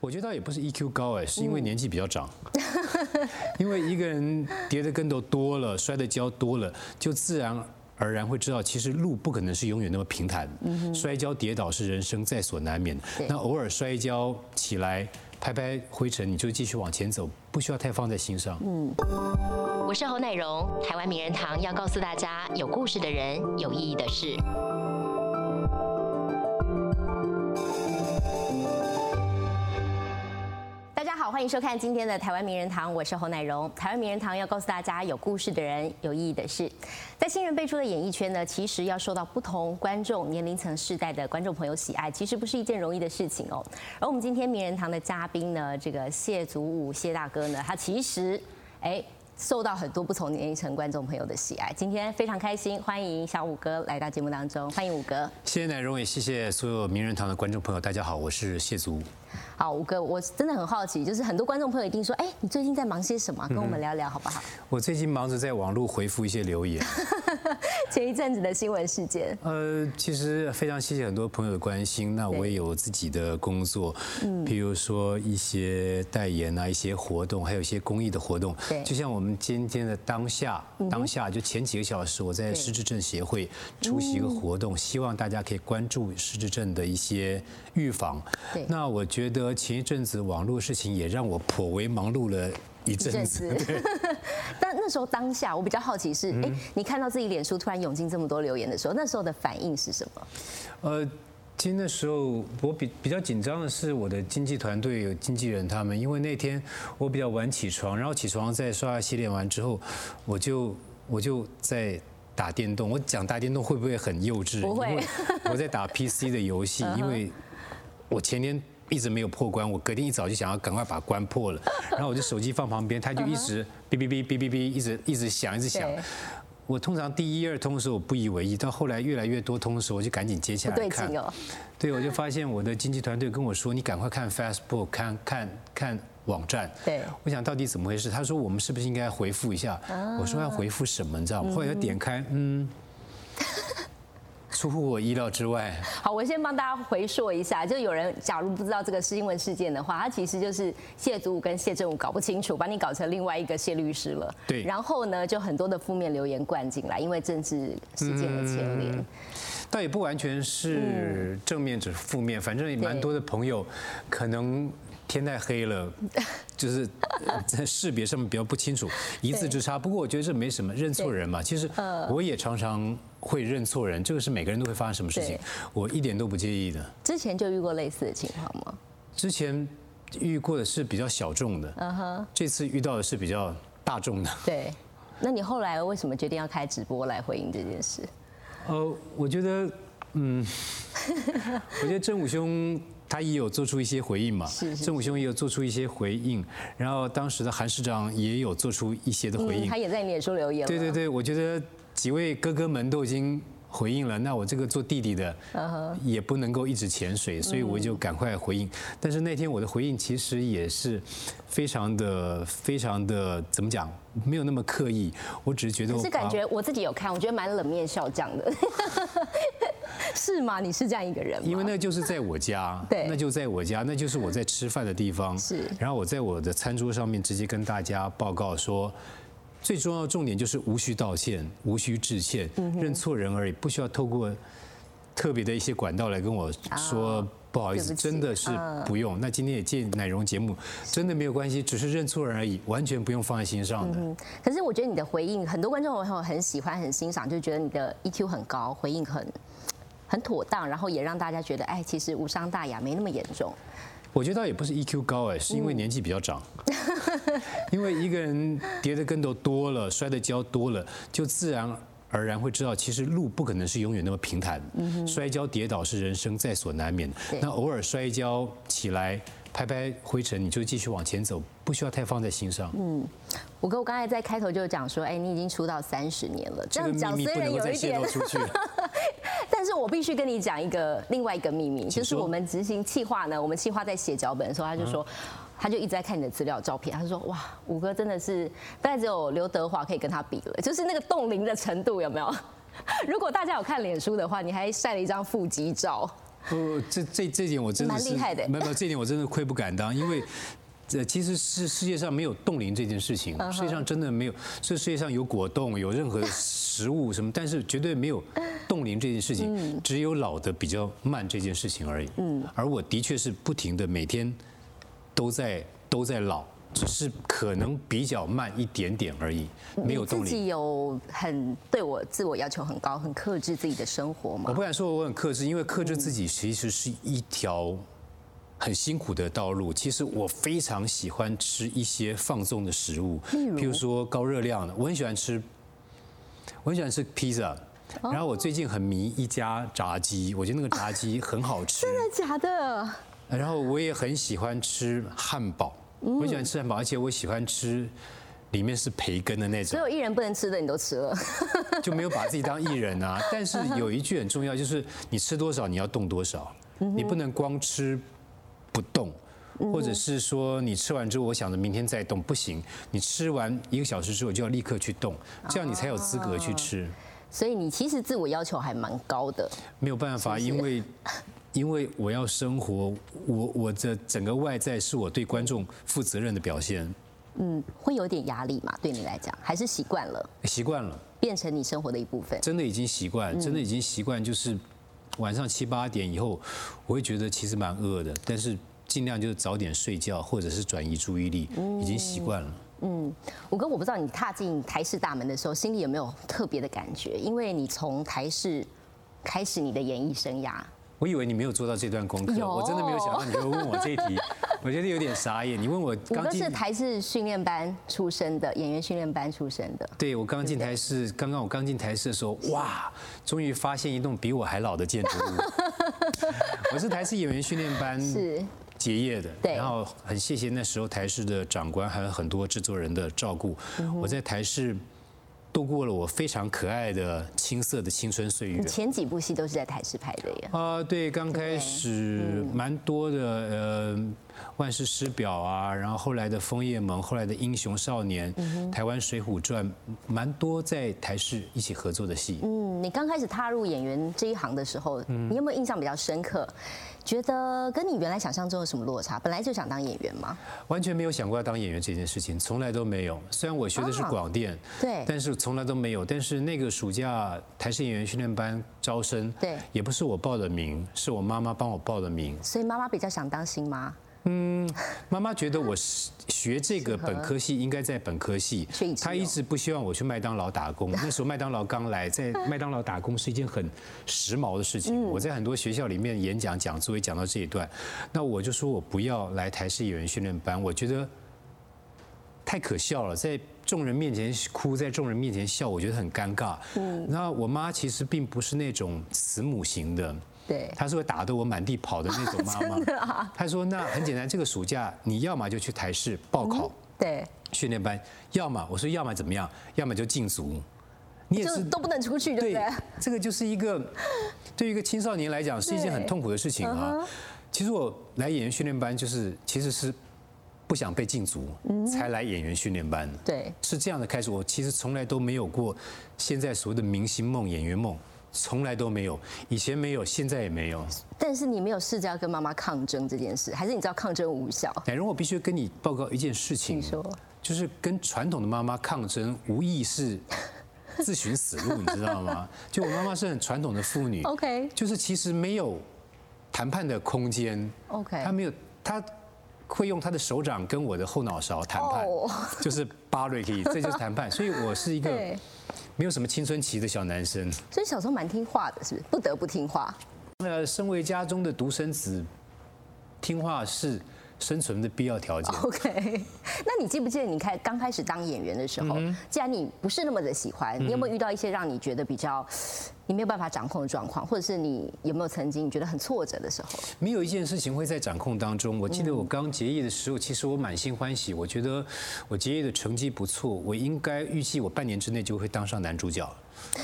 我觉得倒也不是 EQ 高哎，是因为年纪比较长。因为一个人跌的跟头多了，摔的跤多了，就自然而然会知道，其实路不可能是永远那么平坦。摔跤跌倒是人生在所难免。那偶尔摔跤起来，拍拍灰尘，你就继续往前走，不需要太放在心上。嗯，我是侯乃荣，台湾名人堂要告诉大家，有故事的人，有意义的事。欢迎收看今天的台湾名人堂，我是侯乃荣。台湾名人堂要告诉大家有故事的人，有意义的事。在新人辈出的演艺圈呢，其实要受到不同观众年龄层世代的观众朋友喜爱，其实不是一件容易的事情哦。而我们今天名人堂的嘉宾呢，这个谢祖武谢大哥呢，他其实哎。受到很多不同年龄层观众朋友的喜爱，今天非常开心，欢迎小五哥来到节目当中，欢迎五哥。谢谢乃荣，也谢谢所有名人堂的观众朋友，大家好，我是谢祖武。好，五哥，我真的很好奇，就是很多观众朋友一定说，哎，你最近在忙些什么？跟我们聊聊好不好？我最近忙着在网络回复一些留言。前一阵子的新闻事件，呃，其实非常谢谢很多朋友的关心。那我也有自己的工作，嗯，比如说一些代言啊，一些活动，还有一些公益的活动。对，就像我们今天的当下，当下就前几个小时，我在失智症协会出席一个活动，希望大家可以关注失智症的一些预防。对，那我觉得前一阵子网络事情也让我颇为忙碌了。一阵子，但那时候当下，我比较好奇是，哎，你看到自己脸书突然涌进这么多留言的时候，那时候的反应是什么？呃，其实那时候我比比较紧张的是我的经纪团队有经纪人他们，因为那天我比较晚起床，然后起床在刷牙洗脸完之后，我就我就在打电动。我讲打电动会不会很幼稚？不会，我在打 PC 的游戏，因为我前天。一直没有破关，我隔天一早就想要赶快把关破了，然后我就手机放旁边，它就一直 哔哔哔哔哔哔，一直一直响，一直响。我通常第一二通的时候我不以为意，到后来越来越多通的时候，我就赶紧接下来看。对，我就发现我的经纪团队跟我说：“你赶快看 Facebook，看看看网站。”对，我想到底怎么回事？他说：“我们是不是应该回复一下？”我说：“要回复什么？你知道吗？”后来要点开，嗯。出乎我意料之外。好，我先帮大家回溯一下，就有人假如不知道这个新闻事件的话，他其实就是谢祖武跟谢振武搞不清楚，把你搞成另外一个谢律师了。对。然后呢，就很多的负面留言灌进来，因为政治事件的牵连。倒也不完全是正面只是负面，反正也蛮多的朋友可能。天太黑了，就是在 识别上面比较不清楚，一字之差。不过我觉得这没什么，认错人嘛。其实我也常常会认错人，这个是每个人都会发生什么事情，我一点都不介意的。之前就遇过类似的情况吗？之前遇过的是比较小众的，嗯哼。这次遇到的是比较大众的。对，那你后来为什么决定要开直播来回应这件事？呃，我觉得，嗯，我觉得郑武兄。他也有做出一些回应嘛？是郑武兄也有做出一些回应，然后当时的韩市长也有做出一些的回应。他也在脸书留言。对对对，我觉得几位哥哥们都已经回应了，那我这个做弟弟的也不能够一直潜水，所以我就赶快回应。但是那天我的回应其实也是非常的、非常的怎么讲？没有那么刻意，我只是觉得。可是感觉我自己有看，我觉得蛮冷面笑匠的。是吗？你是这样一个人吗？因为那就是在我家，对，那就在我家，那就是我在吃饭的地方。是。然后我在我的餐桌上面直接跟大家报告说，最重要的重点就是无需道歉，无需致歉，认错人而已，不需要透过特别的一些管道来跟我说不好意思，真的是不用。那今天也借奶蓉节目，真的没有关系，只是认错人而已，完全不用放在心上的。可是我觉得你的回应，很多观众朋友很喜欢、很欣赏，就觉得你的 EQ 很高，回应很。很妥当，然后也让大家觉得，哎，其实无伤大雅，没那么严重。我觉得倒也不是 EQ 高，哎，是因为年纪比较长。因为一个人跌的跟头多了，摔的跤多了，就自然而然会知道，其实路不可能是永远那么平坦。摔跤跌倒是人生在所难免。那偶尔摔跤起来。拍拍灰尘，你就继续往前走，不需要太放在心上。嗯，我哥我刚才在开头就讲说，哎，你已经出道三十年了，这样讲虽然有一点，但是我必须跟你讲一个另外一个秘密，就是我们执行企划呢，我们企划在写脚本的时候，他就说，他就一直在看你的资料照片，他说，哇，五哥真的是大概只有刘德华可以跟他比了，就是那个冻龄的程度有没有？如果大家有看脸书的话，你还晒了一张腹肌照。呃，这这这点我真的是蛮厉害的没有没有这点我真的愧不敢当，因为。这其实是世界上没有冻龄这件事情，世界上真的没有。这世界上有果冻，有任何食物什么，但是绝对没有冻龄这件事情，只有老的比较慢这件事情而已。嗯，而我的确是不停的每天都在都在老，只是可能比较慢一点点而已，没有动力。你自己有很对我自我要求很高，很克制自己的生活吗？我不敢说我很克制，因为克制自己其实是一条。很辛苦的道路，其实我非常喜欢吃一些放纵的食物，譬如说高热量的，我很喜欢吃，我很喜欢吃披萨，然后我最近很迷一家炸鸡，我觉得那个炸鸡很好吃，真的假的？然后我也很喜欢吃汉堡，我喜欢吃汉堡，而且我喜欢吃里面是培根的那种。所有艺人不能吃的你都吃了，就没有把自己当艺人啊。但是有一句很重要，就是你吃多少你要动多少，你不能光吃。不动，或者是说你吃完之后，我想着明天再动，不行。你吃完一个小时之后就要立刻去动，这样你才有资格去吃。所以你其实自我要求还蛮高的。没有办法，因为因为我要生活，我我的整个外在是我对观众负责任的表现。嗯，会有点压力嘛？对你来讲，还是习惯了？习惯了，变成你生活的一部分。真的已经习惯，真的已经习惯，就是。晚上七八点以后，我会觉得其实蛮饿的，但是尽量就是早点睡觉，或者是转移注意力，已经习惯了。嗯，五哥，我不知道你踏进台视大门的时候，心里有没有特别的感觉？因为你从台视开始你的演艺生涯。我以为你没有做到这段功课，我真的没有想到你会问我这一题，我觉得有点傻眼。你问我，我都是台视训练班出身的，演员训练班出身的。对，我刚进台视，刚刚我刚进台视的时候，哇，终于发现一栋比我还老的建筑物。我是台视演员训练班是结业的，对，然后很谢谢那时候台视的长官还有很多制作人的照顾，我在台视。度过了我非常可爱的青涩的青春岁月。前几部戏都是在台视拍的呀。啊，对，刚开始蛮多的，呃，万世师表啊，然后后来的枫叶盟，后来的英雄少年，台湾水浒传，蛮多在台视一起合作的戏。嗯，你刚开始踏入演员这一行的时候，你有没有印象比较深刻？觉得跟你原来想象中有什么落差？本来就想当演员吗？完全没有想过要当演员这件事情，从来都没有。虽然我学的是广电，对，但是从来都没有。但是那个暑假台式演员训练班招生，对，也不是我报的名，是我妈妈帮我报的名。所以妈妈比较想当新妈。嗯，妈妈觉得我学这个本科系应该在本科系，她一直不希望我去麦当劳打工。那时候麦当劳刚来，在 麦当劳打工是一件很时髦的事情。我在很多学校里面演讲讲座也讲到这一段，那我就说我不要来台式演员训练班，我觉得太可笑了，在众人面前哭，在众人面前笑，我觉得很尴尬。嗯，那我妈其实并不是那种慈母型的。对，他是会打得我满地跑的那种妈妈。他说：“那很简单，这个暑假你要么就去台市报考，对，训练班；要么我说要么怎么样，要么就禁足。你也是都不能出去，对不对？这个就是一个对于一个青少年来讲是一件很痛苦的事情啊。其实我来演员训练班就是其实是不想被禁足才来演员训练班。对，是这样的开始。我其实从来都没有过现在所谓的明星梦、演员梦。”从来都没有，以前没有，现在也没有。但是你没有试着要跟妈妈抗争这件事，还是你知道抗争无效？乃荣，我必须跟你报告一件事情。你说，就是跟传统的妈妈抗争，无疑是 自寻死路，你知道吗？就我妈妈是很传统的妇女，OK，就是其实没有谈判的空间，OK，她没有，她会用她的手掌跟我的后脑勺谈判，就是巴瑞可以，这就是谈判。所以我是一个。没有什么青春期的小男生，所以小时候蛮听话的，是不是？不得不听话。那，身为家中的独生子，听话是生存的必要条件。OK，那你记不记得你开刚开始当演员的时候，既然你不是那么的喜欢，你有没有遇到一些让你觉得比较？你没有办法掌控的状况，或者是你有没有曾经觉得很挫折的时候？没有一件事情会在掌控当中。我记得我刚结业的时候，其实我满心欢喜，我觉得我结业的成绩不错，我应该预计我半年之内就会当上男主角。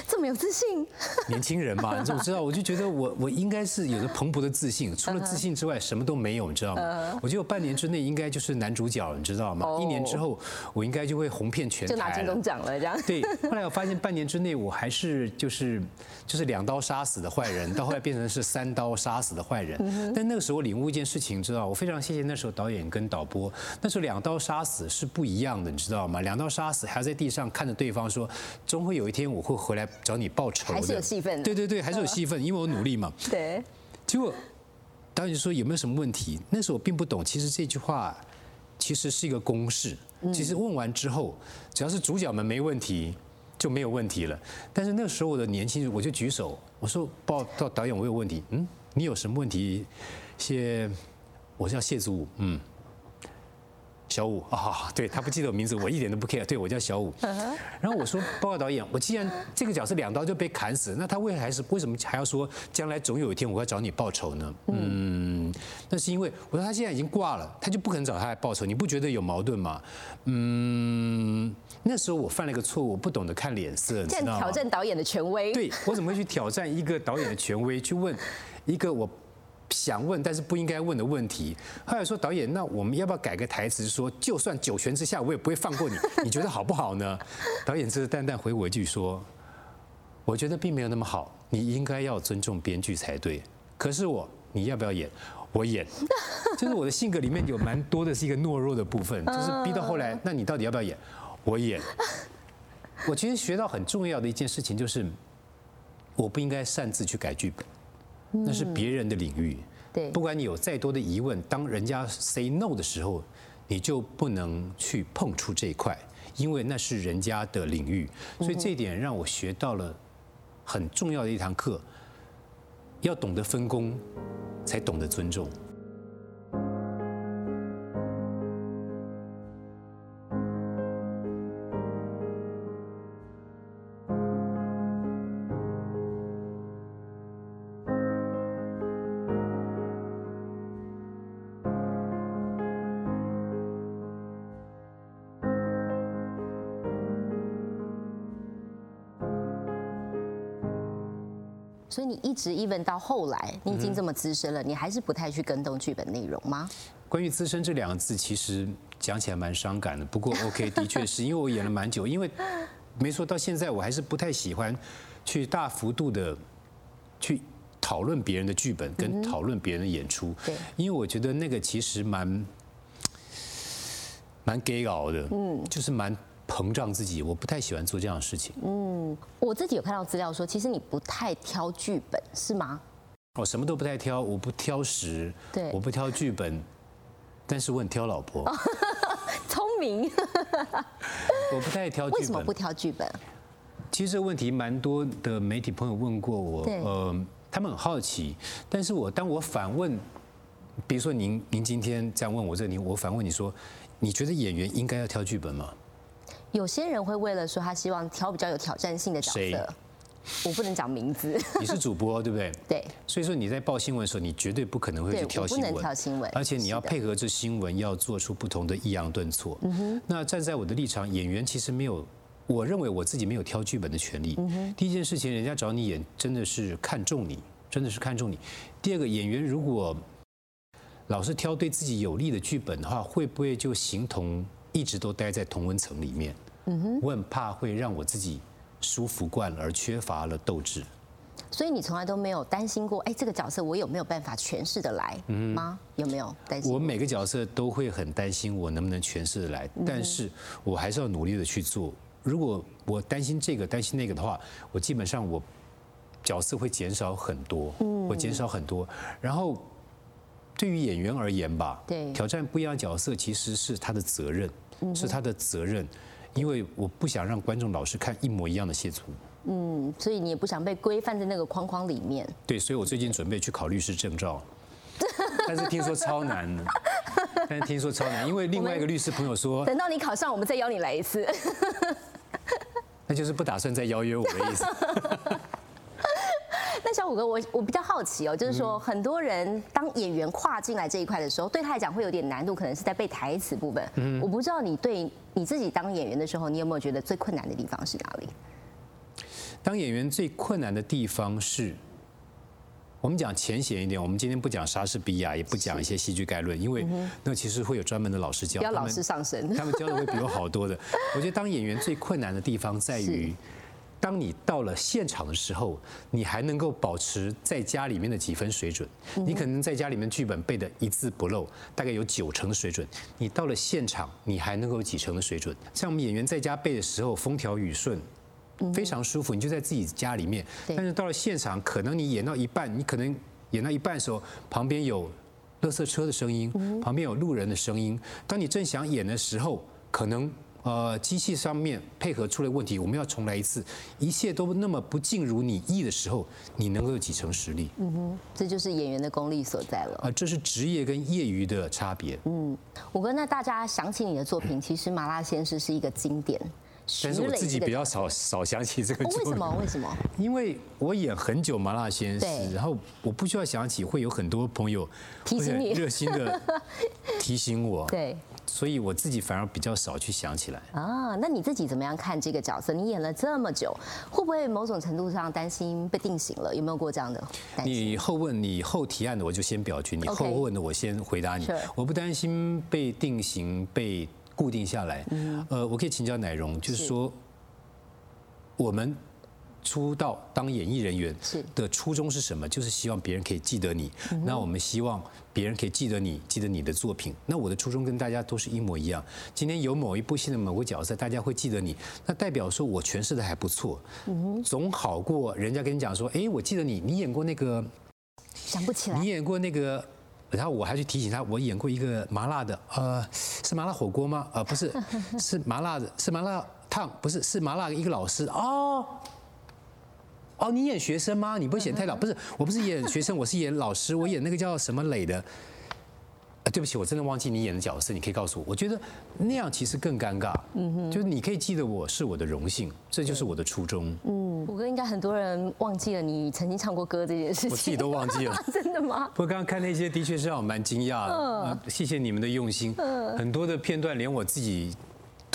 这么有自信，年轻人嘛，你怎么知道？我就觉得我我应该是有着蓬勃的自信，除了自信之外什么都没有，你知道吗？我觉得我半年之内应该就是男主角，你知道吗？一年之后我应该就会红遍全台，就拿金钟奖了这样。对，后来我发现半年之内我还是就是就是两刀杀死的坏人，到后来变成是三刀杀死的坏人。但那个时候我领悟一件事情，知道我非常谢谢那时候导演跟导播，那时候两刀杀死是不一样的，你知道吗？两刀杀死还要在地上看着对方说，终会有一天我会回来找你报仇的，还是有戏份的。对对对，还是有戏份，因为我努力嘛。对。结果导演说有没有什么问题？那时候我并不懂，其实这句话其实是一个公式。其实问完之后，只要是主角们没问题。就没有问题了。但是那时候我的年轻人，我就举手，我说报到导演，我有问题。嗯，你有什么问题？谢，我叫谢祖武。嗯。小五啊，对他不记得我名字，我一点都不 care。对我叫小五。然后我说报告导演，我既然这个角色两刀就被砍死，那他为还是为什么还要说将来总有一天我要找你报仇呢？嗯，那是因为我说他现在已经挂了，他就不可能找他来报仇。你不觉得有矛盾吗？嗯，那时候我犯了一个错误，我不懂得看脸色，这样 挑战导演的权威。对我怎么会去挑战一个导演的权威，去问一个我？想问但是不应该问的问题。后来说导演，那我们要不要改个台词，说就算九泉之下，我也不会放过你，你觉得好不好呢？导演只是淡淡回我一句说，我觉得并没有那么好，你应该要尊重编剧才对。可是我，你要不要演？我演。就是我的性格里面有蛮多的是一个懦弱的部分，就是逼到后来，那你到底要不要演？我演。我其实学到很重要的一件事情就是，我不应该擅自去改剧本。那是别人的领域，对，不管你有再多的疑问，当人家 say no 的时候，你就不能去碰触这一块，因为那是人家的领域。所以这一点让我学到了很重要的一堂课，要懂得分工，才懂得尊重。所以你一直 even 到后来，你已经这么资深了，你还是不太去跟动剧本内容吗？关于资深这两个字，其实讲起来蛮伤感的。不过 OK，的确是因为我演了蛮久，因为没错，到现在我还是不太喜欢去大幅度的去讨论别人的剧本跟讨论别人的演出。对，因为我觉得那个其实蛮蛮 gay 熬的，嗯，就是蛮。膨胀自己，我不太喜欢做这样的事情。嗯，我自己有看到资料说，其实你不太挑剧本，是吗？我什么都不太挑，我不挑食，对，我不挑剧本，但是我很挑老婆。聪明。我不太挑剧本。为什么不挑剧本？其实这个问题蛮多的媒体朋友问过我，呃，他们很好奇。但是我当我反问，比如说您您今天这样问我这里，我反问你说，你觉得演员应该要挑剧本吗？有些人会为了说他希望挑比较有挑战性的角色，我不能讲名字。你是主播对不对？对。所以说你在报新闻的时候，你绝对不可能会去挑新闻，不能挑新闻，而且你要配合这新闻，要做出不同的抑扬顿挫。嗯哼。那站在我的立场，演员其实没有，我认为我自己没有挑剧本的权利。第一件事情，人家找你演，真的是看中你，真的是看中你。第二个，演员如果老是挑对自己有利的剧本的话，会不会就形同一直都待在同温层里面？嗯哼，我很怕会让我自己舒服惯了，而缺乏了斗志。所以你从来都没有担心过，哎，这个角色我有没有办法诠释的来吗？有没有担心？我每个角色都会很担心我能不能诠释的来，但是我还是要努力的去做。如果我担心这个担心那个的话，我基本上我角色会减少很多，嗯、我减少很多。然后对于演员而言吧，对，挑战不一样的角色其实是他的责任，是他的责任。因为我不想让观众老是看一模一样的谢祖嗯，所以你也不想被规范在那个框框里面。对，所以我最近准备去考律师证照，但是听说超难的。但是听说超难，因为另外一个律师朋友说，等到你考上，我们再邀你来一次。那就是不打算再邀约我的意思。那小五哥，我我比较好奇哦，就是说很多人当演员跨进来这一块的时候，对他来讲会有点难度，可能是在背台词部分。嗯，我不知道你对你自己当演员的时候，你有没有觉得最困难的地方是哪里？当演员最困难的地方是，我们讲浅显一点，我们今天不讲莎士比亚，也不讲一些戏剧概论，因为那其实会有专门的老师教，要老师上身，他们教的会比我好多的。我觉得当演员最困难的地方在于。当你到了现场的时候，你还能够保持在家里面的几分水准。你可能在家里面剧本背的一字不漏，大概有九成的水准。你到了现场，你还能够有几成的水准？像我们演员在家背的时候，风调雨顺，非常舒服，你就在自己家里面。但是到了现场，可能你演到一半，你可能演到一半的时候，旁边有垃圾车的声音，旁边有路人的声音。当你正想演的时候，可能。呃，机器上面配合出了问题，我们要重来一次，一切都那么不尽如你意的时候，你能够有几成实力？嗯哼，这就是演员的功力所在了。啊，这是职业跟业余的差别。嗯，我跟那大家想起你的作品，其实《麻辣鲜师》是一个经典，但是我自己比较少少想起这个。为什么？为什么？因为我演很久《麻辣鲜师》，然后我不需要想起，会有很多朋友提醒你，热心的 提醒我。对。所以我自己反而比较少去想起来啊。那你自己怎么样看这个角色？你演了这么久，会不会某种程度上担心被定型了？有没有过这样的？你后问你后提案的，我就先表决；你后问的，我先回答你。我不担心被定型、被固定下来。呃，我可以请教乃荣，就是说我们。出道当演艺人员的初衷是什么？就是希望别人可以记得你。那我们希望别人可以记得你，记得你的作品。那我的初衷跟大家都是一模一样。今天有某一部戏的某个角色，大家会记得你，那代表说我诠释的还不错，总好过人家跟你讲说，哎，我记得你，你演过那个，想不起来，你演过那个，然后我还去提醒他，我演过一个麻辣的，呃，是麻辣火锅吗？呃，不是，是麻辣的，是麻辣烫，不是，是麻辣一个老师哦。哦，你演学生吗？你不会演太老？不是，我不是演学生，我是演老师。我演那个叫什么磊的。啊，对不起，我真的忘记你演的角色。你可以告诉我。我觉得那样其实更尴尬。嗯哼，就是你可以记得我是我的荣幸，这就是我的初衷。嗯，我哥应该很多人忘记了你曾经唱过歌这件事情。我自己都忘记了。真的吗？不过刚刚看那些的确是让我蛮惊讶的。嗯，谢谢你们的用心。嗯，很多的片段连我自己。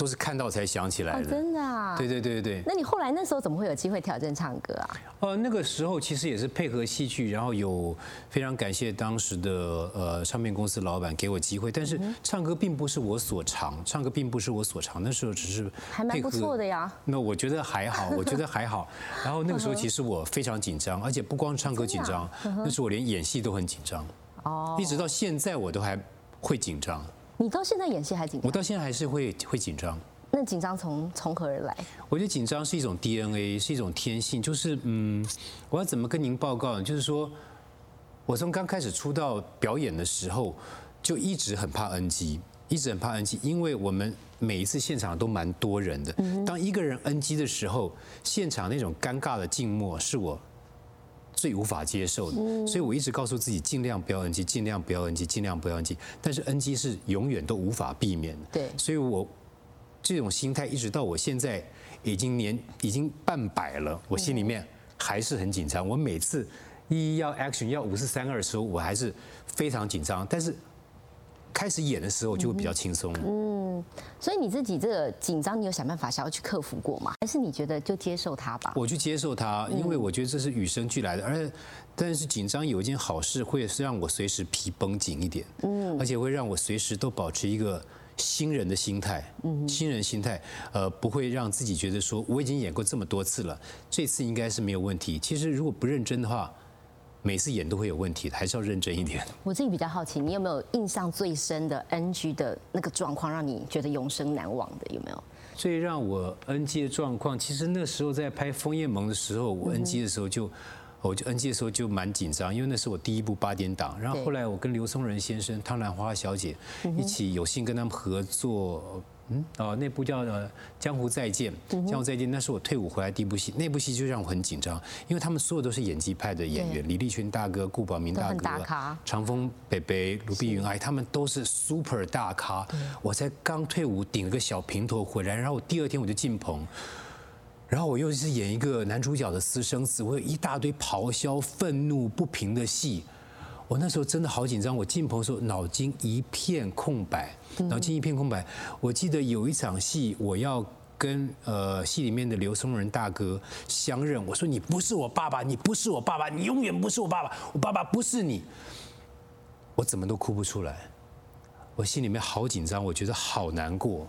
都是看到才想起来的，真的啊！对对对对那你后来那时候怎么会有机会挑战唱歌啊？呃，那个时候其实也是配合戏剧，然后有非常感谢当时的呃唱片公司老板给我机会，但是唱歌并不是我所长，唱歌并不是我所长，那时候只是还蛮不错的呀。那我觉得还好，我觉得还好。然后那个时候其实我非常紧张，而且不光唱歌紧张，那时候我连演戏都很紧张。哦，一直到现在我都还会紧张。你到现在演戏还紧张？我到现在还是会会紧张。那紧张从从何而来？我觉得紧张是一种 DNA，是一种天性。就是嗯，我要怎么跟您报告呢？就是说，我从刚开始出道表演的时候，就一直很怕 NG，一直很怕 NG，因为我们每一次现场都蛮多人的。当一个人 NG 的时候，现场那种尴尬的静默是我。最无法接受的，所以我一直告诉自己尽量不要 NG，尽量不要 NG，尽量不要 NG。但是 NG 是永远都无法避免的。对，所以我这种心态一直到我现在已经年已经半百了，我心里面还是很紧张。我每次一要 action 要五四三二的时候，我还是非常紧张。但是开始演的时候就会比较轻松。嗯，所以你自己这个紧张，你有想办法想要去克服过吗？还是你觉得就接受它吧？我去接受它，因为我觉得这是与生俱来的。而但是紧张有一件好事，会是让我随时皮绷紧一点。嗯，而且会让我随时都保持一个新人的心态。嗯，新人心态，呃，不会让自己觉得说我已经演过这么多次了，这次应该是没有问题。其实如果不认真的话。每次演都会有问题，还是要认真一点。我自己比较好奇，你有没有印象最深的 NG 的那个状况，让你觉得永生难忘的？有没有？最让我 NG 的状况，其实那时候在拍《枫叶盟》的时候，我 NG 的时候就，我就 NG 的时候就蛮紧张，因为那是我第一部八点档。然后后来我跟刘松仁先生、汤兰花小姐一起有幸跟他们合作。嗯哦，那部叫《呃江湖再见》，江湖再见，那是我退伍回来第一部戏，那部戏就让我很紧张，因为他们所有都是演技派的演员，李立群大哥、顾宝明大哥、长风北北、卢碧云哎，他们都是 super 大咖。我才刚退伍，顶了个小平头回来，然后我第二天我就进棚，然后我又是演一个男主角的私生子，我有一大堆咆哮、愤怒不平的戏。我那时候真的好紧张，我进棚的时候脑筋一片空白，脑筋一片空白。我记得有一场戏，我要跟呃戏里面的刘松仁大哥相认，我说你不是我爸爸，你不是我爸爸，你永远不是我爸爸，我爸爸不是你。我怎么都哭不出来，我心里面好紧张，我觉得好难过。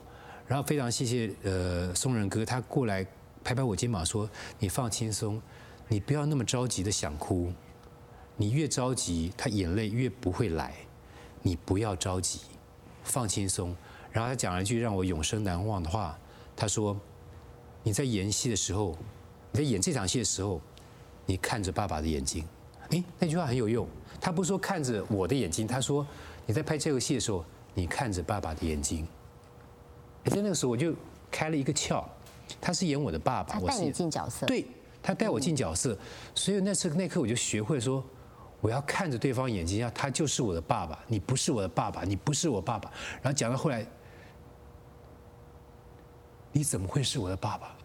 然后非常谢谢呃松仁哥，他过来拍拍我肩膀说：“你放轻松，你不要那么着急的想哭，你越着急，他眼泪越不会来。你不要着急，放轻松。”然后他讲了一句让我永生难忘的话，他说：“你在演戏的时候，你在演这场戏的时候，你看着爸爸的眼睛。”哎，那句话很有用。他不说看着我的眼睛，他说你在拍这个戏的时候，你看着爸爸的眼睛。在那个时候我就开了一个窍，他是演我的爸爸，我带你进角色，对他带我进角色，所以那次那刻我就学会说，我要看着对方眼睛，要他就是我的爸爸，你不是我的爸爸，你不是我爸爸。然后讲到后来，你怎么会是我的爸爸？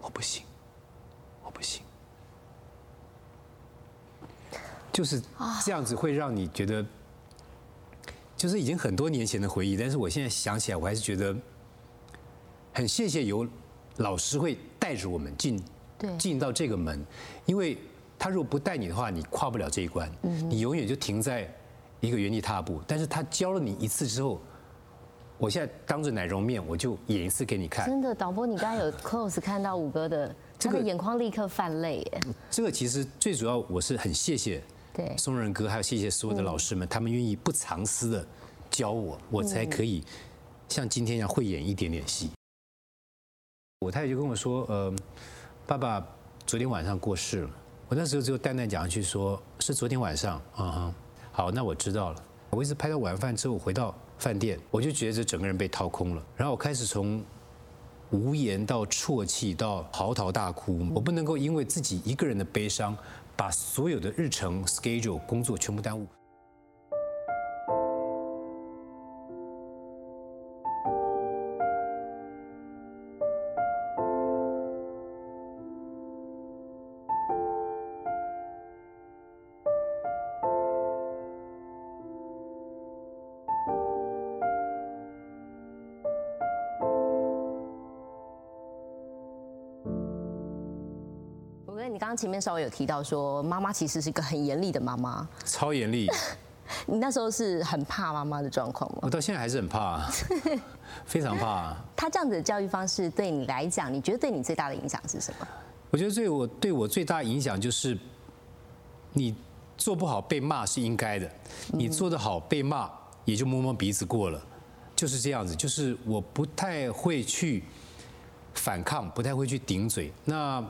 我不行，我不行。就是这样子，会让你觉得，就是已经很多年前的回忆。但是我现在想起来，我还是觉得很谢谢有老师会带着我们进进到这个门，因为他如果不带你的话，你跨不了这一关，你永远就停在一个原地踏步。但是他教了你一次之后，我现在当着奶蓉面，我就演一次给你看。真的，导播，你刚刚有 close 看到五哥的，他的眼眶立刻泛泪耶。这个其实最主要，我是很谢谢。对，松仁哥还有谢谢所有的老师们，他们愿意不藏私的教我，我才可以像今天一样会演一点点戏。我太太就跟我说：“呃，爸爸昨天晚上过世了。”我那时候就淡淡讲一句：“说是昨天晚上。”嗯哼，好，那我知道了。我一直拍到晚饭之后回到饭店，我就觉得整个人被掏空了，然后我开始从无言到啜泣到嚎啕大哭。我不能够因为自己一个人的悲伤。把所有的日程 schedule 工作全部耽误。刚刚前面稍微有提到说，妈妈其实是一个很严厉的妈妈，超严厉。你那时候是很怕妈妈的状况吗？我到现在还是很怕，非常怕。他这样子的教育方式对你来讲，你觉得对你最大的影响是什么？我觉得对我对我最大影响就是，你做不好被骂是应该的，你做得好被骂也就摸摸鼻子过了，就是这样子。就是我不太会去反抗，不太会去顶嘴。那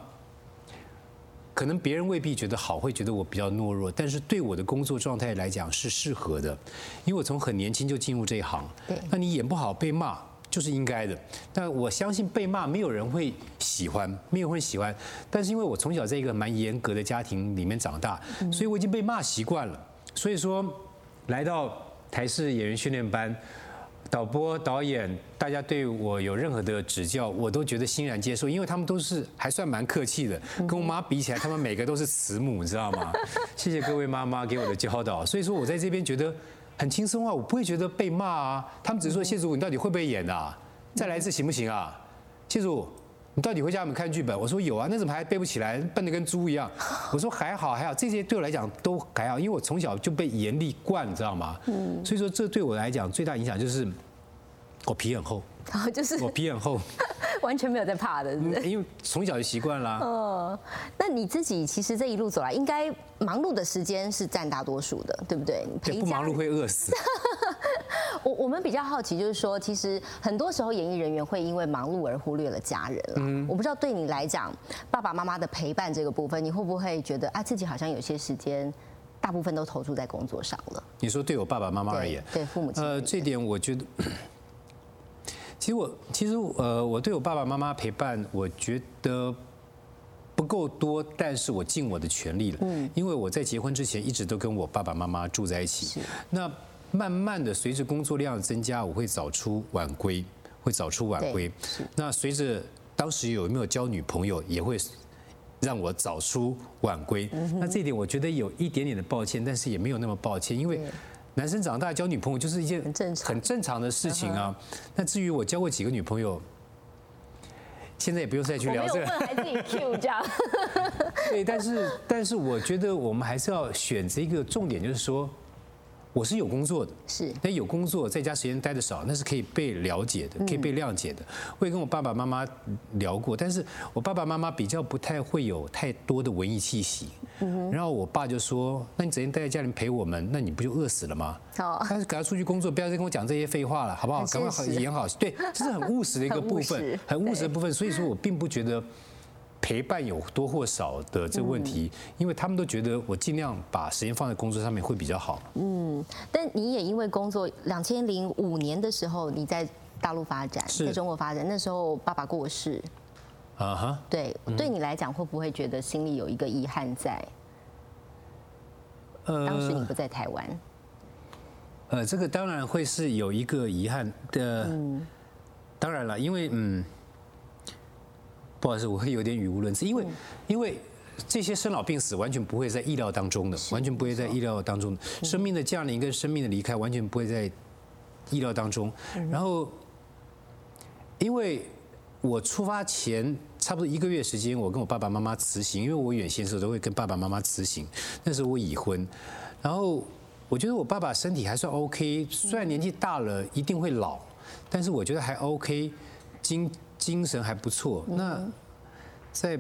可能别人未必觉得好，会觉得我比较懦弱，但是对我的工作状态来讲是适合的，因为我从很年轻就进入这一行。对，那你演不好被骂就是应该的。但我相信被骂没有人会喜欢，没有人会喜欢。但是因为我从小在一个蛮严格的家庭里面长大，所以我已经被骂习惯了。所以说，来到台式演员训练班。导播、导演，大家对我有任何的指教，我都觉得欣然接受，因为他们都是还算蛮客气的。跟我妈比起来，他们每个都是慈母，你知道吗？谢谢各位妈妈给我的教导。所以说我在这边觉得很轻松啊，我不会觉得被骂啊。他们只是说谢祖，你到底会不会演啊？再来一次行不行啊？谢祖。你到底回家有没有看剧本？我说有啊，那怎么还背不起来，笨得跟猪一样？我说还好还好，这些对我来讲都还好，因为我从小就被严厉惯，你知道吗？嗯。所以说这对我来讲最大影响就是我皮很厚。啊，就是我皮很厚。完全没有在怕的，因为从小就习惯了。哦，那你自己其实这一路走来，应该忙碌的时间是占大多数的，对不对？对，不忙碌会饿死。我我们比较好奇，就是说，其实很多时候演艺人员会因为忙碌而忽略了家人了。嗯，我不知道对你来讲，爸爸妈妈的陪伴这个部分，你会不会觉得啊，自己好像有些时间，大部分都投注在工作上了？你说对我爸爸妈妈而言，对父母亲，呃，这点我觉得。其实我其实呃，我对我爸爸妈妈陪伴，我觉得不够多，但是我尽我的全力了。嗯，因为我在结婚之前一直都跟我爸爸妈妈住在一起。那慢慢的随着工作量的增加，我会早出晚归，会早出晚归。那随着当时有没有交女朋友，也会让我早出晚归。那这一点我觉得有一点点的抱歉，但是也没有那么抱歉，因为。男生长大交女朋友就是一件很正常、很正常的事情啊。那至于我交过几个女朋友，现在也不用再去聊这个。还自己 Q 这样。对，但是但是我觉得我们还是要选择一个重点，就是说，我是有工作的，是那有工作在家时间待的少，那是可以被了解的，可以被谅解的。我也跟我爸爸妈妈聊过，但是我爸爸妈妈比较不太会有太多的文艺气息。然后我爸就说：“那你整天待在家里陪我们，那你不就饿死了吗？”好，但是赶快出去工作，不要再跟我讲这些废话了，好不好？赶快好演好，对，这是很务实的一个 部分，很务实的部分。所以说我并不觉得。陪伴有多或少的这个问题，因为他们都觉得我尽量把时间放在工作上面会比较好。嗯，但你也因为工作，两千零五年的时候你在大陆发展，在中国发展，那时候爸爸过世。啊哈。对，对你来讲会不会觉得心里有一个遗憾在？呃，当时你不在台湾。呃，这个当然会是有一个遗憾的。嗯。当然了，因为嗯。不好意思，我会有点语无伦次，因为因为这些生老病死完全不会在意料当中的，完全不会在意料当中的。生命的降临跟生命的离开完全不会在意料当中。然后，因为我出发前差不多一个月时间，我跟我爸爸妈妈辞行，因为我远行的时候都会跟爸爸妈妈辞行。那时候我已婚，然后我觉得我爸爸身体还算 OK，虽然年纪大了一定会老，但是我觉得还 OK，精。精神还不错。那在，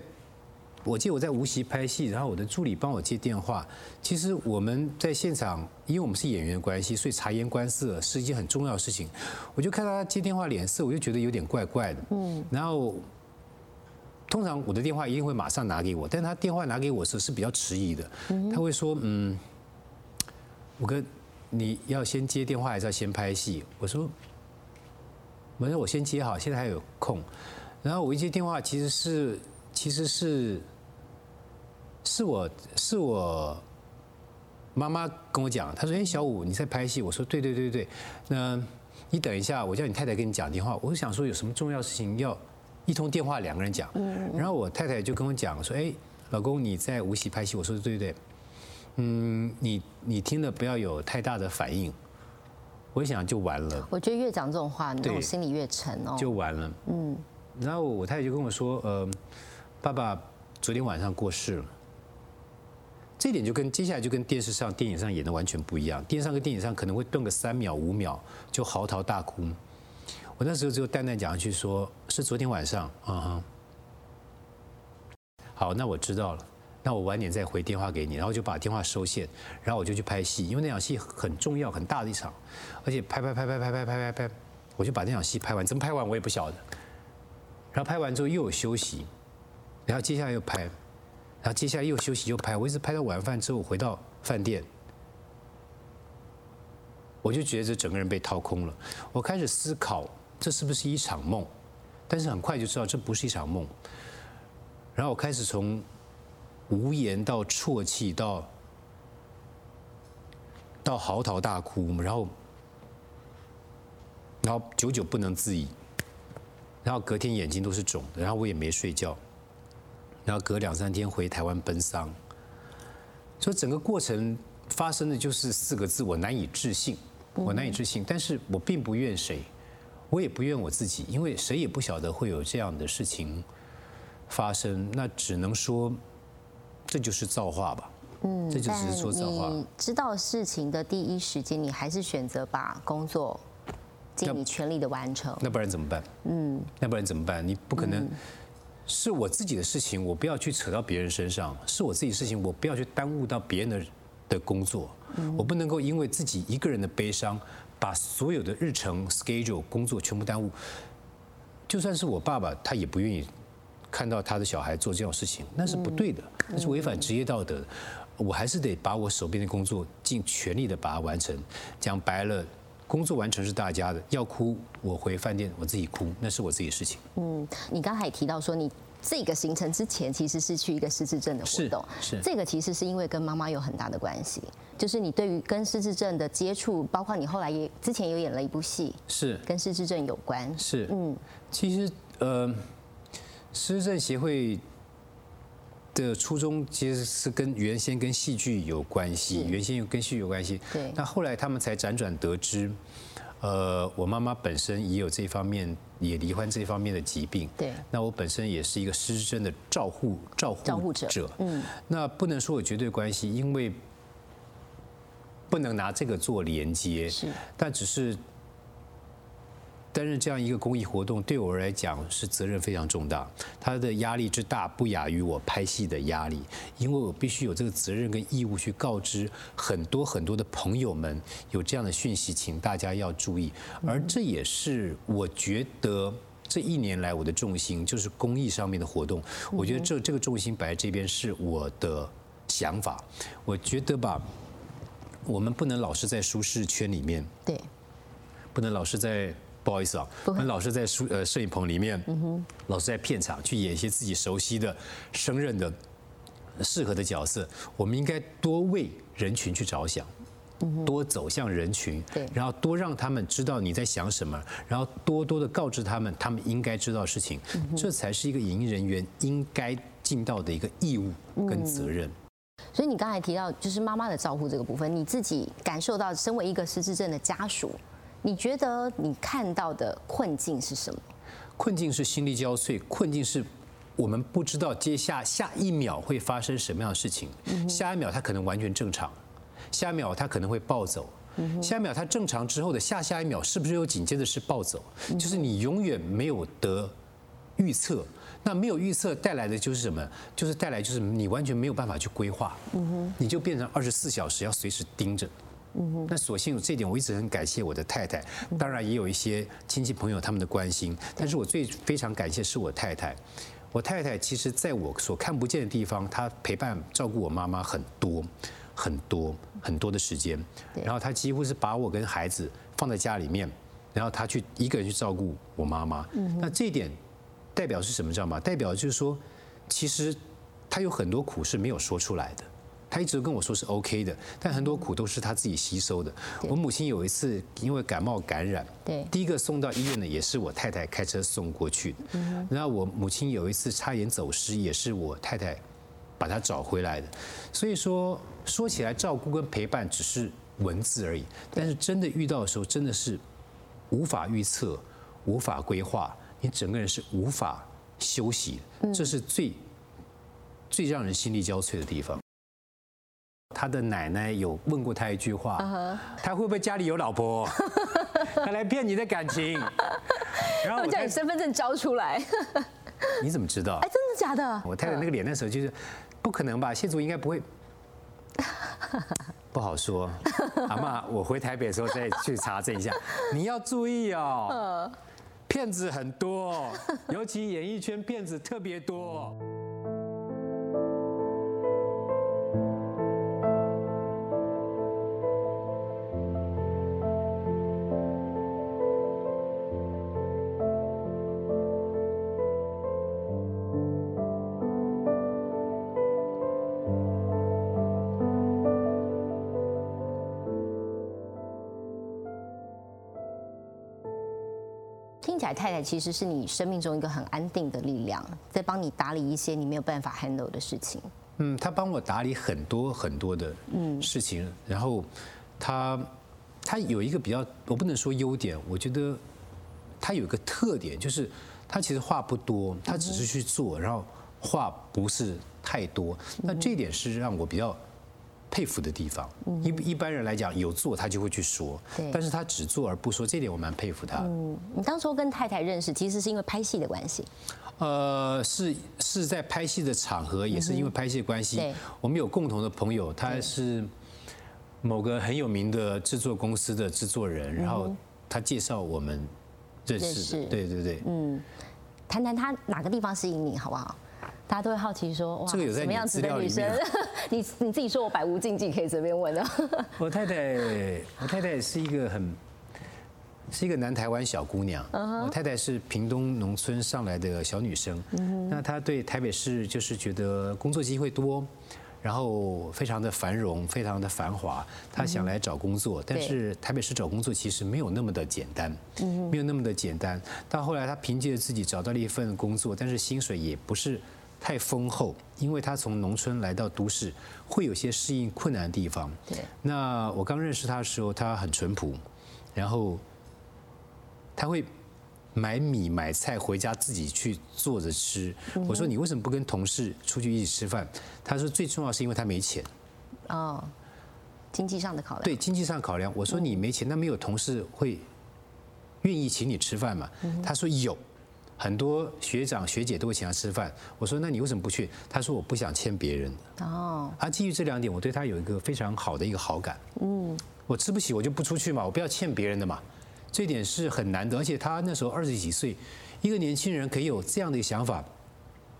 我记得我在无锡拍戏，然后我的助理帮我接电话。其实我们在现场，因为我们是演员的关系，所以察言观色是一件很重要的事情。我就看到他接电话脸色，我就觉得有点怪怪的。嗯。然后，通常我的电话一定会马上拿给我，但他电话拿给我时是比较迟疑的。他会说：“嗯，我跟你要先接电话，还是要先拍戏？”我说。反正我先接好，现在还有空。然后我一接电话，其实是其实是是我是我妈妈跟我讲，她说：“哎，小五你在拍戏。”我说：“对对对对。”那你等一下，我叫你太太跟你讲电话。我是想说有什么重要事情要一通电话两个人讲。然后我太太就跟我讲说：“哎，老公你在无锡拍戏。”我说：“对对对。”嗯，你你听了不要有太大的反应。我想就完了。我觉得越讲这种话，你我心里越沉哦。就完了。嗯。然后我太太就跟我说：“呃，爸爸昨天晚上过世了。”这点就跟接下来就跟电视上、电影上演的完全不一样。电视上跟电影上可能会顿个三秒、五秒就嚎啕大哭。我那时候只有淡淡讲一句说：“是昨天晚上。”啊哈。好，那我知道了。那我晚点再回电话给你，然后就把电话收线，然后我就去拍戏，因为那场戏很重要、很大的一场，而且拍拍拍拍拍拍拍拍拍，我就把那场戏拍完，怎么拍完我也不晓得。然后拍完之后又有休息，然后接下来又拍，然后接下来又休息又拍，我一直拍到晚饭之后回到饭店，我就觉得整个人被掏空了。我开始思考这是不是一场梦，但是很快就知道这不是一场梦。然后我开始从。无言到啜泣，到到嚎啕大哭，然后然后久久不能自已，然后隔天眼睛都是肿的，然后我也没睡觉，然后隔两三天回台湾奔丧，所以整个过程发生的就是四个字：我难以置信，我难以置信。但是我并不怨谁，我也不怨我自己，因为谁也不晓得会有这样的事情发生，那只能说。这就是造化吧，嗯，这就是说造化。你知道事情的第一时间，你还是选择把工作尽你全力的完成。那不然怎么办？嗯，那不然怎么办？你不可能是我自己的事情，我不要去扯到别人身上；是我自己的事情，我不要去耽误到别人的的工作。我不能够因为自己一个人的悲伤，把所有的日程 schedule 工作全部耽误。就算是我爸爸，他也不愿意。看到他的小孩做这种事情，那是不对的，那是违反职业道德。我还是得把我手边的工作尽全力的把它完成。讲白了，工作完成是大家的。要哭，我回饭店我自己哭，那是我自己的事情。嗯，你刚才也提到说，你这个行程之前其实是去一个失智症的活动，是这个其实是因为跟妈妈有很大的关系，就是你对于跟失智症的接触，包括你后来也之前有演了一部戏，是跟失智症有关。是，嗯，其实呃。失政协会的初衷其实是跟原先跟戏剧有关系，原先又跟戏剧有关系。对。那后来他们才辗转得知，呃，我妈妈本身也有这方面，也罹患这方面的疾病。对。那我本身也是一个失智症的照护照护者。者。嗯。那不能说有绝对关系，因为不能拿这个做连接。是，但只是担任这样一个公益活动，对我来讲是责任非常重大，它的压力之大不亚于我拍戏的压力，因为我必须有这个责任跟义务去告知很多很多的朋友们有这样的讯息，请大家要注意。而这也是我觉得这一年来我的重心就是公益上面的活动，我觉得这这个重心摆在这边是我的想法。我觉得吧，我们不能老是在舒适圈里面。对，不能老是在不好意思啊，不能老师在摄呃摄影棚里面，老师在片场去演一些自己熟悉的、胜任的、适合的角色。我们应该多为人群去着想，多走向人群对，然后多让他们知道你在想什么，然后多多的告知他们他们应该知道的事情，这才是一个演艺人员应该尽到的一个义务跟责任。所以你刚才提到就是妈妈的照顾这个部分，你自己感受到身为一个失智症的家属，你觉得你看到的困境是什么？困境是心力交瘁，困境是我们不知道接下下一秒会发生什么样的事情，下一秒它可能完全正常，下一秒它可能会暴走。下一秒它正常之后的下下一秒是不是又紧接着是暴走？就是你永远没有得预测，那没有预测带来的就是什么？就是带来就是你完全没有办法去规划，你就变成二十四小时要随时盯着。那所幸这点我一直很感谢我的太太，当然也有一些亲戚朋友他们的关心，但是我最非常感谢是我太太。我太太其实在我所看不见的地方，她陪伴照顾我妈妈很多很多很多的时间，然后她几乎是把我跟孩子放在家里面，然后她去一个人去照顾我妈妈。那这一点代表是什么？知道吗？代表就是说，其实她有很多苦是没有说出来的。他一直跟我说是 OK 的，但很多苦都是他自己吸收的。我母亲有一次因为感冒感染，对，第一个送到医院的也是我太太开车送过去的。然后我母亲有一次差点走失，也是我太太把她找回来的。所以说说起来，照顾跟陪伴只是文字而已，但是真的遇到的时候，真的是无法预测、无法规划，你整个人是无法休息，这是最最让人心力交瘁的地方。他的奶奶有问过他一句话：“他会不会家里有老婆？他来骗你的感情？” 然后叫你身份证交出来。你怎么知道？哎，真的假的？我太太那个脸那时候就是不可能吧？谢祖应该不会，不好说。阿妈，我回台北的时候再去查证一下。你要注意哦，骗子很多，尤其演艺圈骗子特别多。来太太其实是你生命中一个很安定的力量，在帮你打理一些你没有办法 handle 的事情。嗯，他帮我打理很多很多的嗯事情，然后他他有一个比较，我不能说优点，我觉得他有一个特点，就是他其实话不多，他只是去做，然后话不是太多。那这一点是让我比较佩服的地方。一一般人来讲，有做他就会去说，但是他只做而不说，这点我蛮佩服他。嗯，你当初跟太太认识，其实是因为拍戏的关系。呃，是是在拍戏的场合，也是因为拍戏的关系，我们有共同的朋友，他是某个很有名的制作公司的制作人，然后他介绍我们认识的，对对对，嗯，谈谈他哪个地方吸引你，好不好？大家都会好奇说，哇，什么样子的女生？你你自己说我百无禁忌，可以随便问的。我太太，我太太是一个很。是一个南台湾小姑娘，我太太是屏东农村上来的小女生，那她对台北市就是觉得工作机会多，然后非常的繁荣，非常的繁华，她想来找工作，但是台北市找工作其实没有那么的简单，没有那么的简单。到后来她凭借自己找到了一份工作，但是薪水也不是太丰厚，因为他从农村来到都市，会有些适应困难的地方。对那我刚认识他的时候，他很淳朴，然后。他会买米买菜回家自己去做着吃。我说你为什么不跟同事出去一起吃饭？他说最重要是因为他没钱。哦。经济上的考量。对经济上考量，我说你没钱，那没有同事会愿意请你吃饭吗？他说有，很多学长学姐都会请他吃饭。我说那你为什么不去？他说我不想欠别人。哦，啊，基于这两点，我对他有一个非常好的一个好感。嗯，我吃不起，我就不出去嘛，我不要欠别人的嘛。这点是很难得，而且他那时候二十几岁，一个年轻人可以有这样的一个想法，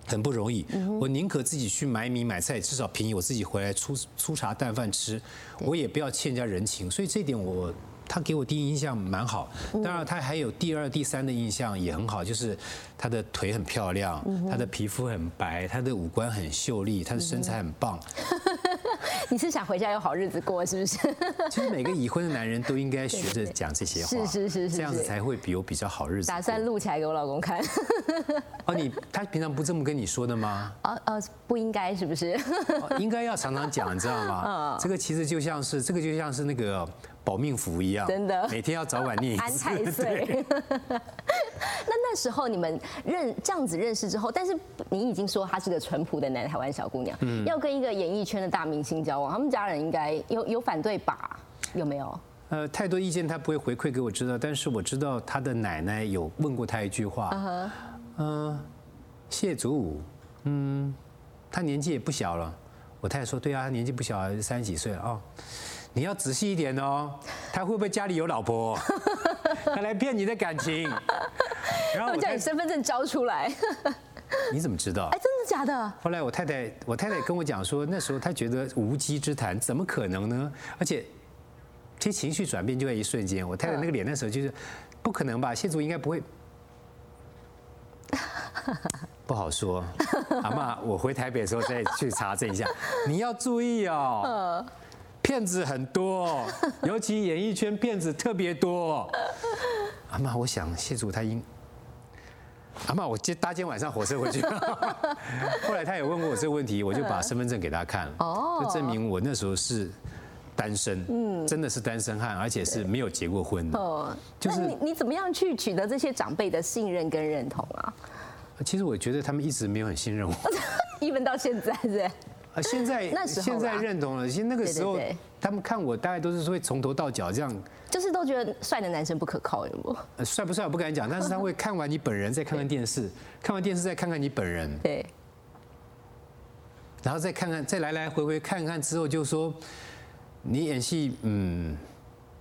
很不容易。我宁可自己去买米买菜，至少便宜我自己回来粗粗茶淡饭吃，我也不要欠人家人情。所以这点我。他给我第一印象蛮好，当然他还有第二、第三的印象也很好，就是他的腿很漂亮，他的皮肤很白，他的五官很秀丽，他的身材很棒。你是想回家有好日子过是不是？其实每个已婚的男人都应该学着讲这些话，是是是是，这样子才会比有比较好日子。打算录起来给我老公看。哦，你他平常不这么跟你说的吗？哦哦，不应该是不是？应该要常常讲，你知道吗？这个其实就像是这个就像是那个。保命符一样，真的，每天要早晚念一次安太岁。那那时候你们认这样子认识之后，但是你已经说她是个淳朴的南台湾小姑娘，嗯要跟一个演艺圈的大明星交往，他们家人应该有有反对吧？有没有？呃，太多意见他不会回馈给我知道，但是我知道他的奶奶有问过他一句话，嗯，谢祖武，嗯，他年纪也不小了。我太太说，对啊，他年纪不小，三十几岁了哦。你要仔细一点哦，他会不会家里有老婆？他来骗你的感情，然后叫你身份证交出来。你怎么知道？哎，真的假的？后来我太太，我太太跟我讲说，那时候她觉得无稽之谈，怎么可能呢？而且，其实情绪转变就在一瞬间。我太太那个脸那时候就是，不可能吧？谢祖应该不会，不好说。阿妈，我回台北的时候再去查证一下。你要注意哦。骗子很多，尤其演艺圈骗子特别多。阿妈，我想谢祖他应。阿妈，我接搭今天晚上火车回去。后来他也问过我这个问题，我就把身份证给他看，就证明我那时候是单身，嗯，真的是单身汉，而且是没有结过婚的。哦，就是你你怎么样去取得这些长辈的信任跟认同啊？其实我觉得他们一直没有很信任我，一直到现在是。啊，现在现在认同了。其实那个时候，他们看我大概都是会从头到脚这样，就是都觉得帅的男生不可靠，有不？帅不帅我不敢讲，但是他会看完你本人再看看电视，看完电视再看看你本人，对，然后再看看，再来来回回看看之后，就说你演戏嗯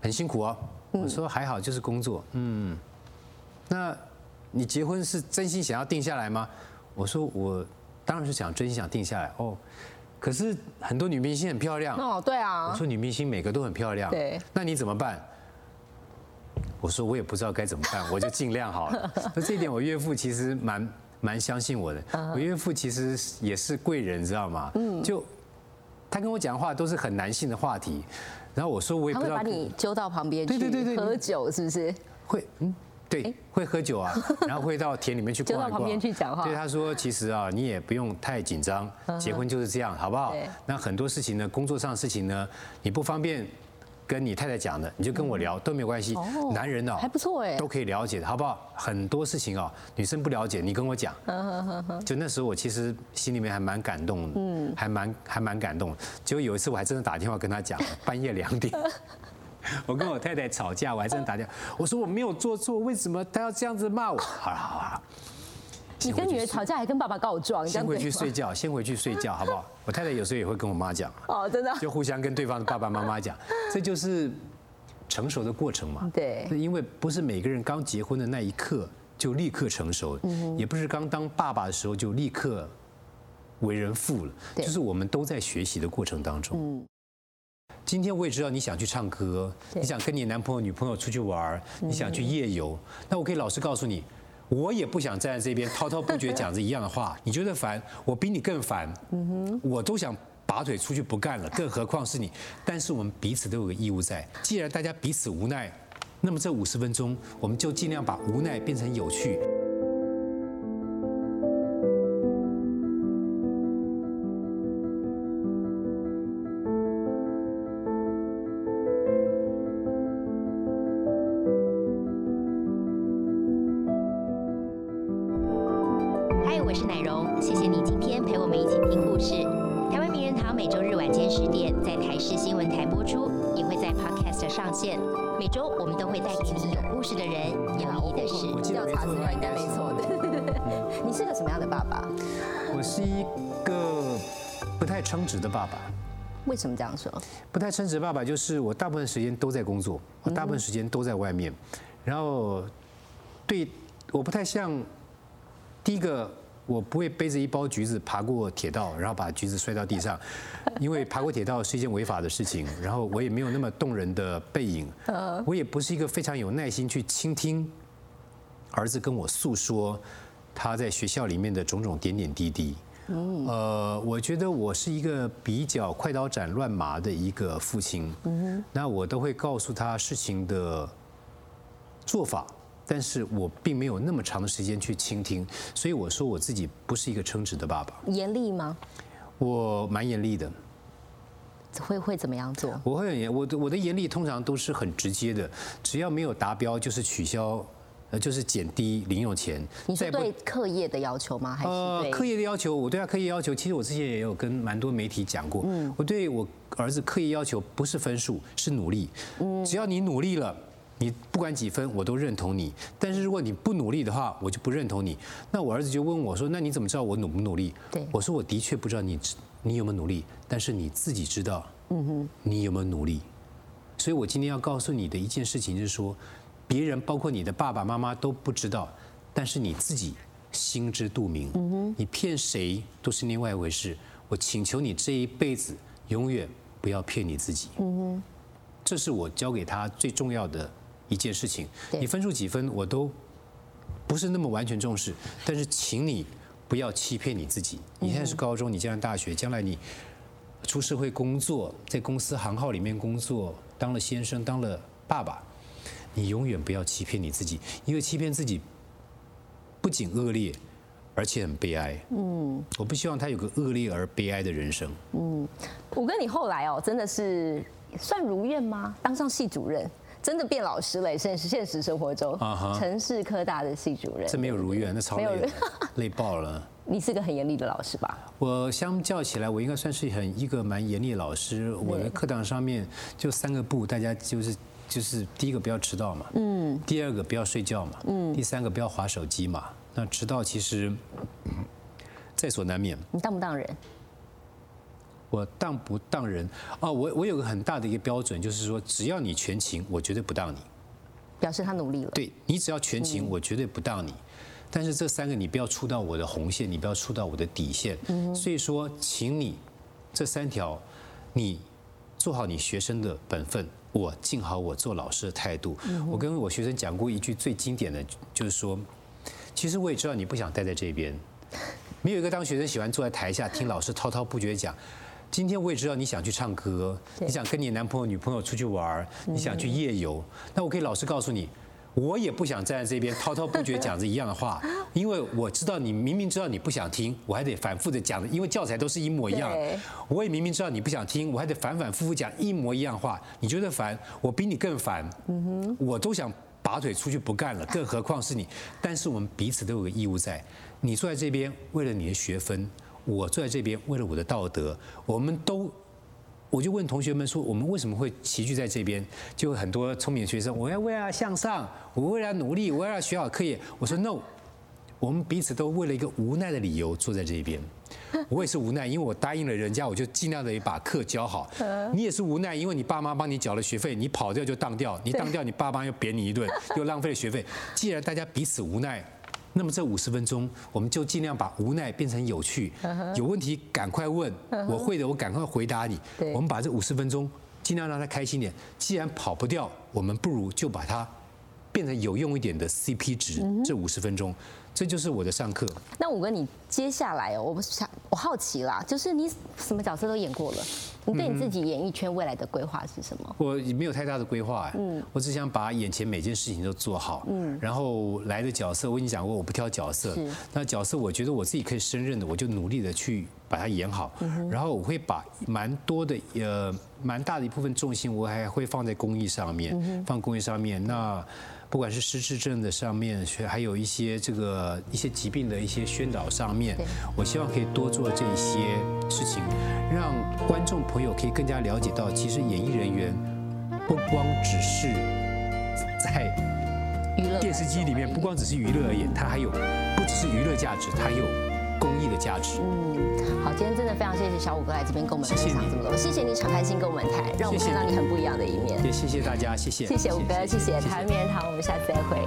很辛苦哦。我说还好，就是工作。嗯，那你结婚是真心想要定下来吗？我说我当然是想真心想定下来哦。可是很多女明星很漂亮哦，对啊。我说女明星每个都很漂亮，对。那你怎么办？我说我也不知道该怎么办，我就尽量好了。那这一点我岳父其实蛮蛮相信我的。我岳父其实也是贵人，知道吗？嗯。就他跟我讲话都是很男性的话题，然后我说我也不知道。他会把你揪到旁边去喝酒，是不是？会，嗯。对，会喝酒啊，然后会到田里面去逛一逛。到旁边去讲话。对，他说其实啊，你也不用太紧张，结婚就是这样，好不好？那很多事情呢，工作上的事情呢，你不方便跟你太太讲的，你就跟我聊都没有关系。男人呢，还不错哎，都可以了解，好不好？很多事情哦，女生不了解，你跟我讲。就那时候我其实心里面还蛮感动的，嗯，还蛮还蛮感动。结果有一次我还真的打电话跟他讲，半夜两点。我跟我太太吵架，我还真打电话，我说我没有做错，为什么他要这样子骂我？好了好了，你跟女儿吵架还跟爸爸告状，先回去睡觉，先回去睡觉，好不好？我太太有时候也会跟我妈讲，哦，真的，就互相跟对方的爸爸妈妈讲，这就是成熟的过程嘛。对，因为不是每个人刚结婚的那一刻就立刻成熟，也不是刚当爸爸的时候就立刻为人父了，就是我们都在学习的过程当中。今天我也知道你想去唱歌，你想跟你男朋友、女朋友出去玩，你想去夜游。那我可以老实告诉你，我也不想站在这边滔滔不绝讲着一样的话。你觉得烦，我比你更烦。嗯哼，我都想拔腿出去不干了，更何况是你。但是我们彼此都有个义务在。既然大家彼此无奈，那么这五十分钟，我们就尽量把无奈变成有趣。我是奶蓉，谢谢你今天陪我们一起听故事。台湾名人堂每周日晚间十点在台视新闻台播出，也会在 Podcast 上线。每周我们都会带给你有故事的人、有意义的事。我调查资料应该没错的。你是个什么样的爸爸？我是一个不太称职的爸爸。为什么这样说？不太称职的爸爸就是我大部分时间都在工作，我大部分时间都在外面，然后对我不太像第一个。我不会背着一包橘子爬过铁道，然后把橘子摔到地上，因为爬过铁道是一件违法的事情。然后我也没有那么动人的背影，我也不是一个非常有耐心去倾听儿子跟我诉说他在学校里面的种种点点滴滴。呃，我觉得我是一个比较快刀斩乱麻的一个父亲。那我都会告诉他事情的做法。但是我并没有那么长的时间去倾听，所以我说我自己不是一个称职的爸爸。严厉吗？我蛮严厉的。会会怎么样做？我会很严，我的我的严厉通常都是很直接的，只要没有达标就是取消，呃，就是减低零用钱。你是对课业的要求吗？还是呃，课业的要求，我对他课业要求，其实我之前也有跟蛮多媒体讲过。嗯，我对我儿子课业要求不是分数，是努力。嗯，只要你努力了。你不管几分，我都认同你。但是如果你不努力的话，我就不认同你。那我儿子就问我说：“那你怎么知道我努不努力？”对，我说：“我的确不知道你你有没有努力，但是你自己知道，嗯哼，你有没有努力？所以我今天要告诉你的一件事情就是说，别人包括你的爸爸妈妈都不知道，但是你自己心知肚明。嗯哼，你骗谁都是另外一回事。我请求你这一辈子永远不要骗你自己。嗯哼，这是我教给他最重要的。一件事情，你分数几分我都不是那么完全重视，但是请你不要欺骗你自己。你现在是高中，你将来大学，将来你出社会工作，在公司行号里面工作，当了先生，当了爸爸，你永远不要欺骗你自己，因为欺骗自己不仅恶劣，而且很悲哀。嗯，我不希望他有个恶劣而悲哀的人生。嗯，我跟你后来哦，真的是算如愿吗？当上系主任。真的变老师了，现实现实生活中，城市科大的系主任，这没有如愿，那超累，累爆了。你是个很严厉的老师吧？我相较起来，我应该算是很一个蛮严厉的老师。我的课堂上面就三个不，大家就是就是第一个不要迟到嘛，嗯，第二个不要睡觉嘛，嗯，第三个不要划手机嘛。那迟到其实在所难免。你当不当人？我当不当人哦，我我有个很大的一个标准，就是说，只要你全勤，我绝对不当你。表示他努力了。对你只要全勤，我绝对不当你。但是这三个你不要触到我的红线，你不要触到我的底线。所以说，请你这三条，你做好你学生的本分，我尽好我做老师的态度。我跟我学生讲过一句最经典的，就是说，其实我也知道你不想待在这边，没有一个当学生喜欢坐在台下听老师滔滔不绝讲。今天我也知道你想去唱歌，你想跟你男朋友、女朋友出去玩，你想去夜游。那我可以老实告诉你，我也不想站在这边滔滔不绝讲着一样的话，因为我知道你明明知道你不想听，我还得反复的讲，因为教材都是一模一样。我也明明知道你不想听，我还得反反复复讲一模一样话。你觉得烦，我比你更烦。嗯哼，我都想拔腿出去不干了，更何况是你。但是我们彼此都有个义务在，你坐在这边为了你的学分。我坐在这边，为了我的道德，我们都，我就问同学们说，我们为什么会齐聚在这边？就很多聪明的学生，我要为了向上，我为了努力，我要学好课业。我说 no，我们彼此都为了一个无奈的理由坐在这边。我也是无奈，因为我答应了人家，我就尽量的把课教好。你也是无奈，因为你爸妈帮你缴了学费，你跑掉就当掉，你当掉，你爸妈又扁你一顿，又浪费了学费。既然大家彼此无奈。那么这五十分钟，我们就尽量把无奈变成有趣。有问题赶快问，我会的，我赶快回答你。我们把这五十分钟尽量让他开心点。既然跑不掉，我们不如就把它变成有用一点的 CP 值。这五十分钟。这就是我的上课。那五哥，你接下来哦，我不想，我好奇啦，就是你什么角色都演过了，你对你自己演艺圈未来的规划是什么？我没有太大的规划，嗯，我只想把眼前每件事情都做好，嗯，然后来的角色，我已经讲过，我不挑角色，那角色我觉得我自己可以胜任的，我就努力的去把它演好，然后我会把蛮多的呃蛮大的一部分重心，我还会放在公益上面，放公益上面，那。不管是失智症的上面，还有一些这个呃一些疾病的一些宣导上面，我希望可以多做这些事情，让观众朋友可以更加了解到，其实演艺人员不光只是在电视机里面，不光只是娱乐而已，它还有不只是娱乐价值，它还有公益的价值。嗯，好，今天真的非常谢谢小五哥来这边跟我们分享这么多，谢谢你敞开心跟我们谈，让我们看到你很不一样的一面。也谢谢大家，谢谢。谢谢五哥，谢谢台湾名人堂，我们下次再会。